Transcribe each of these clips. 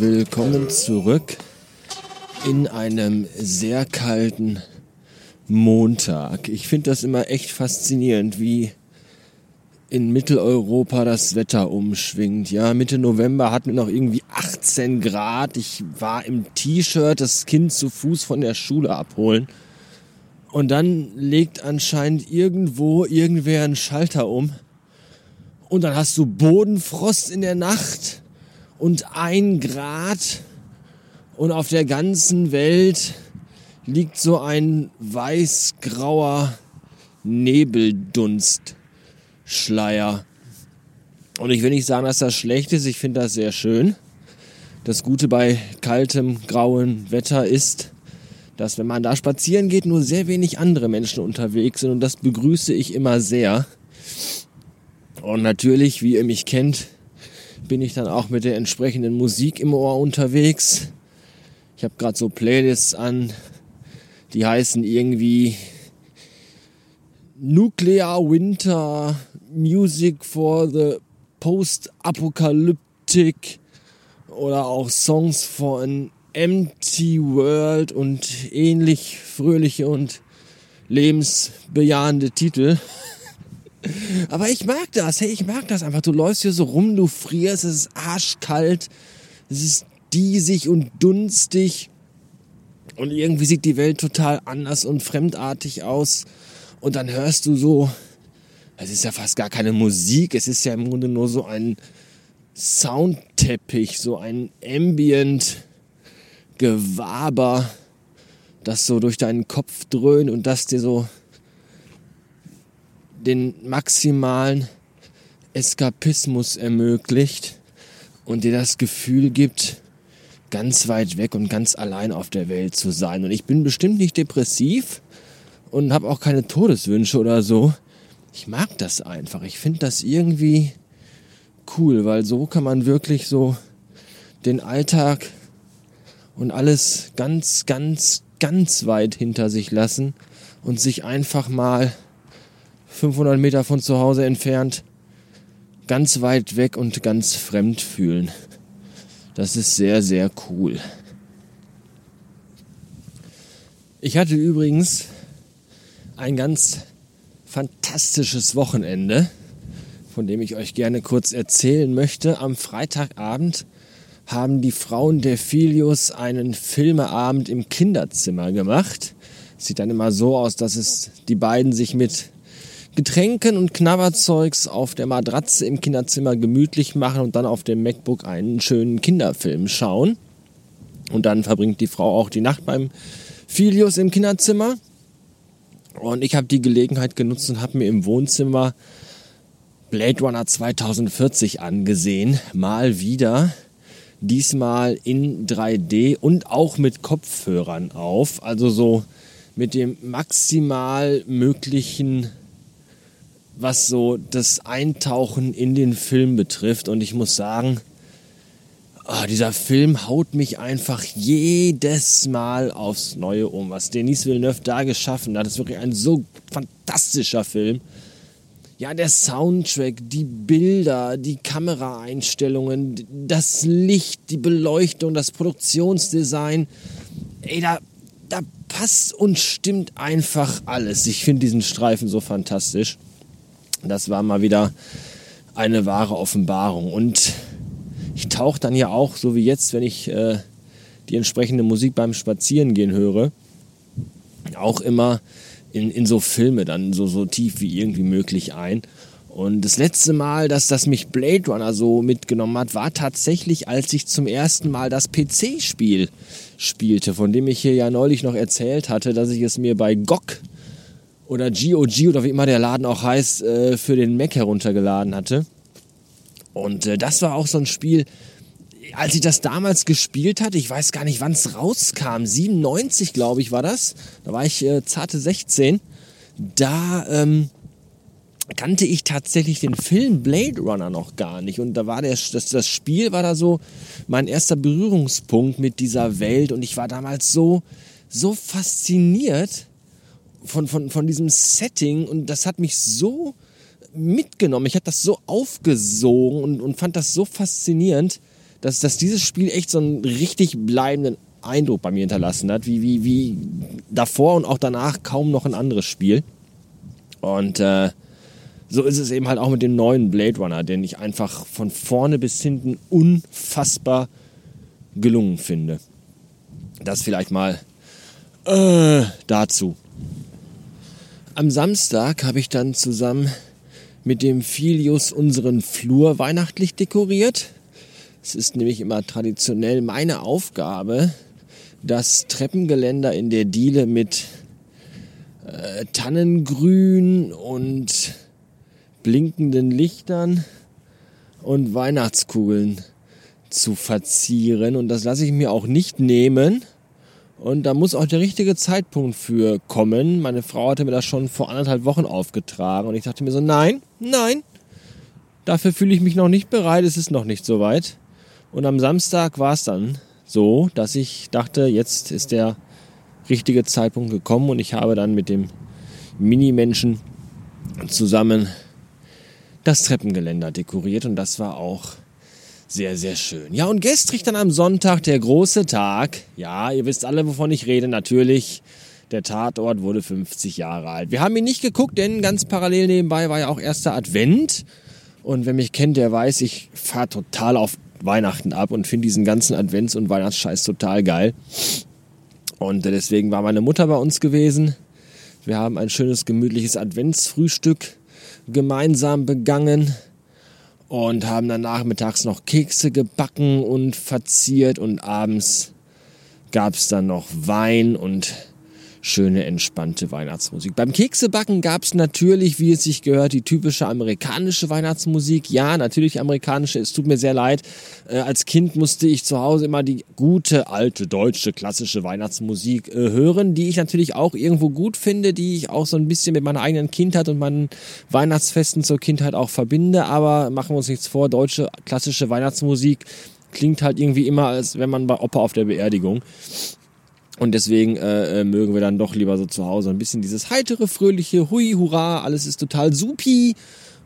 willkommen zurück in einem sehr kalten Montag. Ich finde das immer echt faszinierend, wie in Mitteleuropa das Wetter umschwingt. Ja, Mitte November hatten wir noch irgendwie 18 Grad. Ich war im T-Shirt das Kind zu Fuß von der Schule abholen. Und dann legt anscheinend irgendwo irgendwer einen Schalter um. Und dann hast du Bodenfrost in der Nacht und ein Grad. Und auf der ganzen Welt liegt so ein weiß-grauer Nebeldunst. Schleier. Und ich will nicht sagen, dass das schlecht ist, ich finde das sehr schön. Das Gute bei kaltem, grauen Wetter ist, dass wenn man da spazieren geht, nur sehr wenig andere Menschen unterwegs sind und das begrüße ich immer sehr. Und natürlich, wie ihr mich kennt, bin ich dann auch mit der entsprechenden Musik im Ohr unterwegs. Ich habe gerade so Playlists an, die heißen irgendwie Nuclear Winter Music for the Post-Apokalyptic oder auch Songs for an Empty World und ähnlich fröhliche und lebensbejahende Titel. Aber ich mag das, hey, ich mag das einfach. Du läufst hier so rum, du frierst, es ist arschkalt, es ist diesig und dunstig und irgendwie sieht die Welt total anders und fremdartig aus. Und dann hörst du so es ist ja fast gar keine Musik, es ist ja im Grunde nur so ein Soundteppich, so ein Ambient Gewaber, das so durch deinen Kopf dröhnt und das dir so den maximalen Eskapismus ermöglicht und dir das Gefühl gibt, ganz weit weg und ganz allein auf der Welt zu sein. Und ich bin bestimmt nicht depressiv und habe auch keine Todeswünsche oder so ich mag das einfach. Ich finde das irgendwie cool, weil so kann man wirklich so den Alltag und alles ganz, ganz, ganz weit hinter sich lassen und sich einfach mal 500 Meter von zu Hause entfernt ganz weit weg und ganz fremd fühlen. Das ist sehr, sehr cool. Ich hatte übrigens ein ganz fantastisches Wochenende, von dem ich euch gerne kurz erzählen möchte. Am Freitagabend haben die Frauen der Filius einen Filmeabend im Kinderzimmer gemacht. Sieht dann immer so aus, dass es die beiden sich mit Getränken und Knabberzeugs auf der Matratze im Kinderzimmer gemütlich machen und dann auf dem MacBook einen schönen Kinderfilm schauen. Und dann verbringt die Frau auch die Nacht beim Filius im Kinderzimmer. Und ich habe die Gelegenheit genutzt und habe mir im Wohnzimmer Blade Runner 2040 angesehen. Mal wieder. Diesmal in 3D und auch mit Kopfhörern auf. Also so mit dem maximal möglichen, was so das Eintauchen in den Film betrifft. Und ich muss sagen, Oh, dieser Film haut mich einfach jedes Mal aufs Neue um. Was Denis Villeneuve da geschaffen hat, ist wirklich ein so fantastischer Film. Ja, der Soundtrack, die Bilder, die Kameraeinstellungen, das Licht, die Beleuchtung, das Produktionsdesign. Ey, da, da passt und stimmt einfach alles. Ich finde diesen Streifen so fantastisch. Das war mal wieder eine wahre Offenbarung. Und ich tauche dann ja auch, so wie jetzt, wenn ich äh, die entsprechende Musik beim Spazierengehen höre, auch immer in, in so Filme dann so, so tief wie irgendwie möglich ein. Und das letzte Mal, dass das mich Blade Runner so mitgenommen hat, war tatsächlich, als ich zum ersten Mal das PC-Spiel spielte, von dem ich hier ja neulich noch erzählt hatte, dass ich es mir bei GOG oder GOG oder wie immer der Laden auch heißt, äh, für den Mac heruntergeladen hatte. Und äh, das war auch so ein Spiel, als ich das damals gespielt hatte, ich weiß gar nicht, wann es rauskam, 97 glaube ich war das, da war ich äh, zarte 16, da ähm, kannte ich tatsächlich den Film Blade Runner noch gar nicht. Und da war der, das, das Spiel war da so mein erster Berührungspunkt mit dieser Welt. Und ich war damals so, so fasziniert von, von, von diesem Setting und das hat mich so mitgenommen. Ich habe das so aufgesogen und, und fand das so faszinierend, dass, dass dieses Spiel echt so einen richtig bleibenden Eindruck bei mir hinterlassen hat, wie, wie, wie davor und auch danach kaum noch ein anderes Spiel. Und äh, so ist es eben halt auch mit dem neuen Blade Runner, den ich einfach von vorne bis hinten unfassbar gelungen finde. Das vielleicht mal äh, dazu. Am Samstag habe ich dann zusammen mit dem Filius unseren Flur weihnachtlich dekoriert. Es ist nämlich immer traditionell meine Aufgabe, das Treppengeländer in der Diele mit äh, Tannengrün und blinkenden Lichtern und Weihnachtskugeln zu verzieren. Und das lasse ich mir auch nicht nehmen. Und da muss auch der richtige Zeitpunkt für kommen. Meine Frau hatte mir das schon vor anderthalb Wochen aufgetragen. Und ich dachte mir so, nein, nein, dafür fühle ich mich noch nicht bereit. Es ist noch nicht so weit. Und am Samstag war es dann so, dass ich dachte, jetzt ist der richtige Zeitpunkt gekommen. Und ich habe dann mit dem Mini-Menschen zusammen das Treppengeländer dekoriert. Und das war auch sehr, sehr schön. Ja, und gestrig dann am Sonntag der große Tag. Ja, ihr wisst alle, wovon ich rede. Natürlich, der Tatort wurde 50 Jahre alt. Wir haben ihn nicht geguckt, denn ganz parallel nebenbei war ja auch erster Advent. Und wer mich kennt, der weiß, ich fahre total auf Weihnachten ab und finde diesen ganzen Advents- und Weihnachtsscheiß total geil. Und deswegen war meine Mutter bei uns gewesen. Wir haben ein schönes, gemütliches Adventsfrühstück gemeinsam begangen und haben dann nachmittags noch Kekse gebacken und verziert und abends gab es dann noch Wein und schöne, entspannte Weihnachtsmusik. Beim Keksebacken gab es natürlich, wie es sich gehört, die typische amerikanische Weihnachtsmusik. Ja, natürlich amerikanische, es tut mir sehr leid. Äh, als Kind musste ich zu Hause immer die gute, alte, deutsche, klassische Weihnachtsmusik äh, hören, die ich natürlich auch irgendwo gut finde, die ich auch so ein bisschen mit meiner eigenen Kindheit und meinen Weihnachtsfesten zur Kindheit auch verbinde. Aber machen wir uns nichts vor, deutsche, klassische Weihnachtsmusik klingt halt irgendwie immer, als wenn man bei Opa auf der Beerdigung. Und deswegen äh, äh, mögen wir dann doch lieber so zu Hause ein bisschen dieses heitere, fröhliche, hui, hurra, alles ist total supi.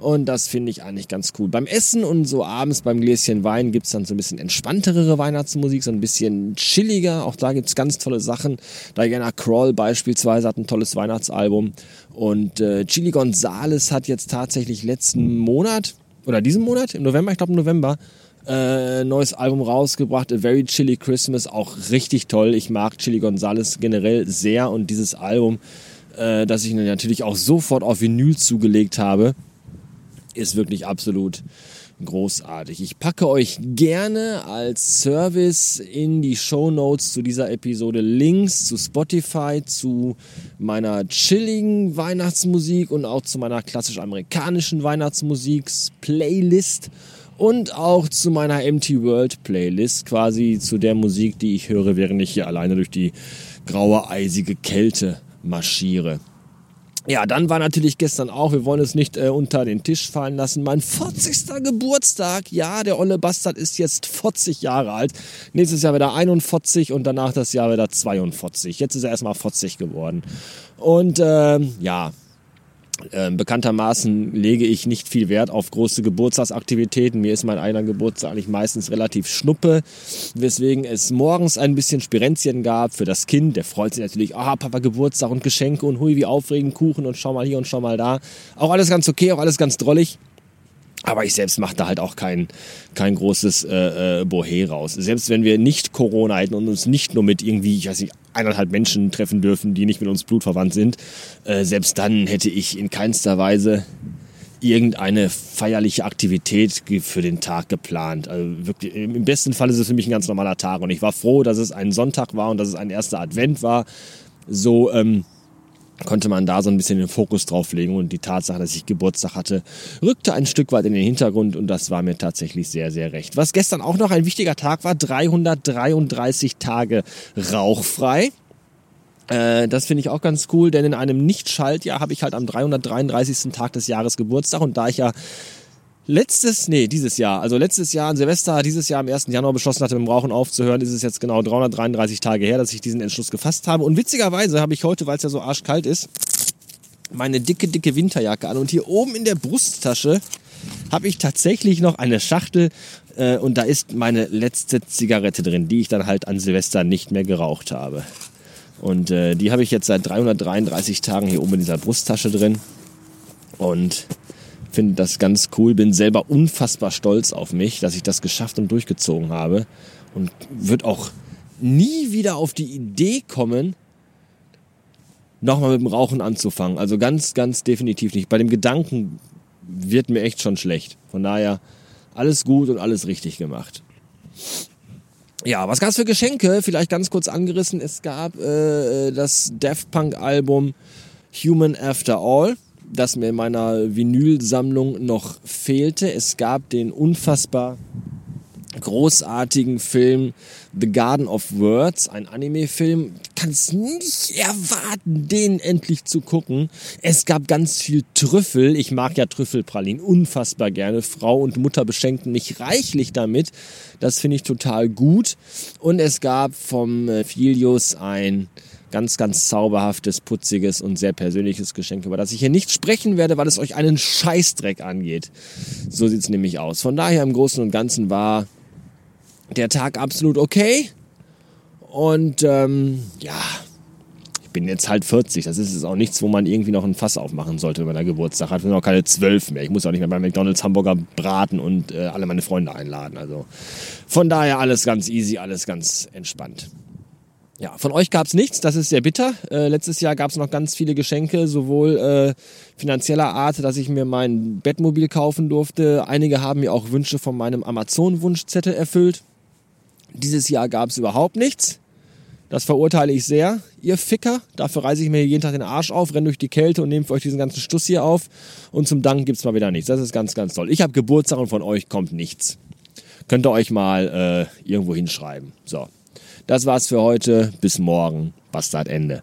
Und das finde ich eigentlich ganz cool. Beim Essen und so abends beim Gläschen Wein gibt's dann so ein bisschen entspanntere Weihnachtsmusik, so ein bisschen chilliger. Auch da gibt's ganz tolle Sachen. Diana Kroll beispielsweise hat ein tolles Weihnachtsalbum. Und äh, Chili Gonzales hat jetzt tatsächlich letzten Monat, oder diesen Monat, im November, ich glaube im November, äh, neues Album rausgebracht, A Very Chilly Christmas, auch richtig toll. Ich mag Chili Gonzales generell sehr und dieses Album, äh, das ich natürlich auch sofort auf Vinyl zugelegt habe, ist wirklich absolut großartig. Ich packe euch gerne als Service in die Show Notes zu dieser Episode Links zu Spotify, zu meiner chilligen Weihnachtsmusik und auch zu meiner klassisch amerikanischen Weihnachtsmusik-Playlist und auch zu meiner MT World Playlist, quasi zu der Musik, die ich höre, während ich hier alleine durch die graue, eisige Kälte marschiere. Ja, dann war natürlich gestern auch, wir wollen es nicht äh, unter den Tisch fallen lassen, mein 40. Geburtstag. Ja, der olle Bastard ist jetzt 40 Jahre alt. Nächstes Jahr wieder 41 und danach das Jahr wieder 42. Jetzt ist er erstmal 40 geworden. Und äh, ja, bekanntermaßen lege ich nicht viel Wert auf große Geburtstagsaktivitäten. Mir ist mein eigener Geburtstag eigentlich meistens relativ schnuppe, weswegen es morgens ein bisschen Spirenzien gab für das Kind. Der freut sich natürlich, ah, Papa Geburtstag und Geschenke und hui, wie aufregend, Kuchen und schau mal hier und schau mal da. Auch alles ganz okay, auch alles ganz drollig. Aber ich selbst mache da halt auch kein, kein großes äh, äh, Bohe raus. Selbst wenn wir nicht Corona hätten und uns nicht nur mit irgendwie, ich weiß nicht, eineinhalb Menschen treffen dürfen, die nicht mit uns blutverwandt sind, äh, selbst dann hätte ich in keinster Weise irgendeine feierliche Aktivität für den Tag geplant. Also wirklich, im besten Fall ist es für mich ein ganz normaler Tag. Und ich war froh, dass es ein Sonntag war und dass es ein erster Advent war. So, ähm, konnte man da so ein bisschen den Fokus drauf legen und die Tatsache, dass ich Geburtstag hatte, rückte ein Stück weit in den Hintergrund und das war mir tatsächlich sehr, sehr recht. Was gestern auch noch ein wichtiger Tag war, 333 Tage rauchfrei. Äh, das finde ich auch ganz cool, denn in einem Nicht-Schaltjahr habe ich halt am 333. Tag des Jahres Geburtstag und da ich ja letztes, nee, dieses Jahr, also letztes Jahr an Silvester, dieses Jahr am 1. Januar beschlossen hatte, mit dem Rauchen aufzuhören, ist es jetzt genau 333 Tage her, dass ich diesen Entschluss gefasst habe. Und witzigerweise habe ich heute, weil es ja so arschkalt ist, meine dicke, dicke Winterjacke an. Und hier oben in der Brusttasche habe ich tatsächlich noch eine Schachtel Äh, und da ist meine letzte Zigarette drin, die ich dann halt an Silvester nicht mehr geraucht habe. Und äh, die habe ich jetzt seit 333 Tagen hier oben in dieser Brusttasche drin. Und finde das ganz cool, bin selber unfassbar stolz auf mich, dass ich das geschafft und durchgezogen habe. Und wird auch nie wieder auf die Idee kommen, nochmal mit dem Rauchen anzufangen. Also ganz, ganz definitiv nicht. Bei dem Gedanken wird mir echt schon schlecht. Von daher alles gut und alles richtig gemacht. Ja, was gab's für Geschenke? Vielleicht ganz kurz angerissen. Es gab äh, das Daft Punk Album Human After All, das mir in meiner Vinylsammlung noch fehlte. Es gab den unfassbar großartigen Film The Garden of Words, ein Anime-Film. Kannst nicht erwarten, den endlich zu gucken. Es gab ganz viel Trüffel. Ich mag ja Trüffelpralinen unfassbar gerne. Frau und Mutter beschenkten mich reichlich damit. Das finde ich total gut. Und es gab vom äh, Filius ein ganz, ganz zauberhaftes, putziges und sehr persönliches Geschenk, über das ich hier nicht sprechen werde, weil es euch einen Scheißdreck angeht. So sieht's nämlich aus. Von daher im Großen und Ganzen war der Tag absolut okay. Und ähm, ja, ich bin jetzt halt 40. Das ist auch nichts, wo man irgendwie noch ein Fass aufmachen sollte, wenn man Geburtstag hat. Ich bin noch keine zwölf mehr. Ich muss auch nicht mehr bei McDonalds Hamburger braten und äh, alle meine Freunde einladen. Also von daher alles ganz easy, alles ganz entspannt. Ja, von euch gab es nichts, das ist sehr bitter. Äh, letztes Jahr gab es noch ganz viele Geschenke, sowohl äh, finanzieller Art, dass ich mir mein Bettmobil kaufen durfte. Einige haben mir auch Wünsche von meinem Amazon-Wunschzettel erfüllt. Dieses Jahr gab es überhaupt nichts. Das verurteile ich sehr. Ihr Ficker, dafür reiße ich mir jeden Tag den Arsch auf, renne durch die Kälte und nehme für euch diesen ganzen Stuss hier auf. Und zum Dank gibt's mal wieder nichts. Das ist ganz, ganz toll. Ich habe Geburtstag und von euch kommt nichts. Könnt ihr euch mal äh, irgendwo hinschreiben. So, das war's für heute. Bis morgen. Bastard Ende.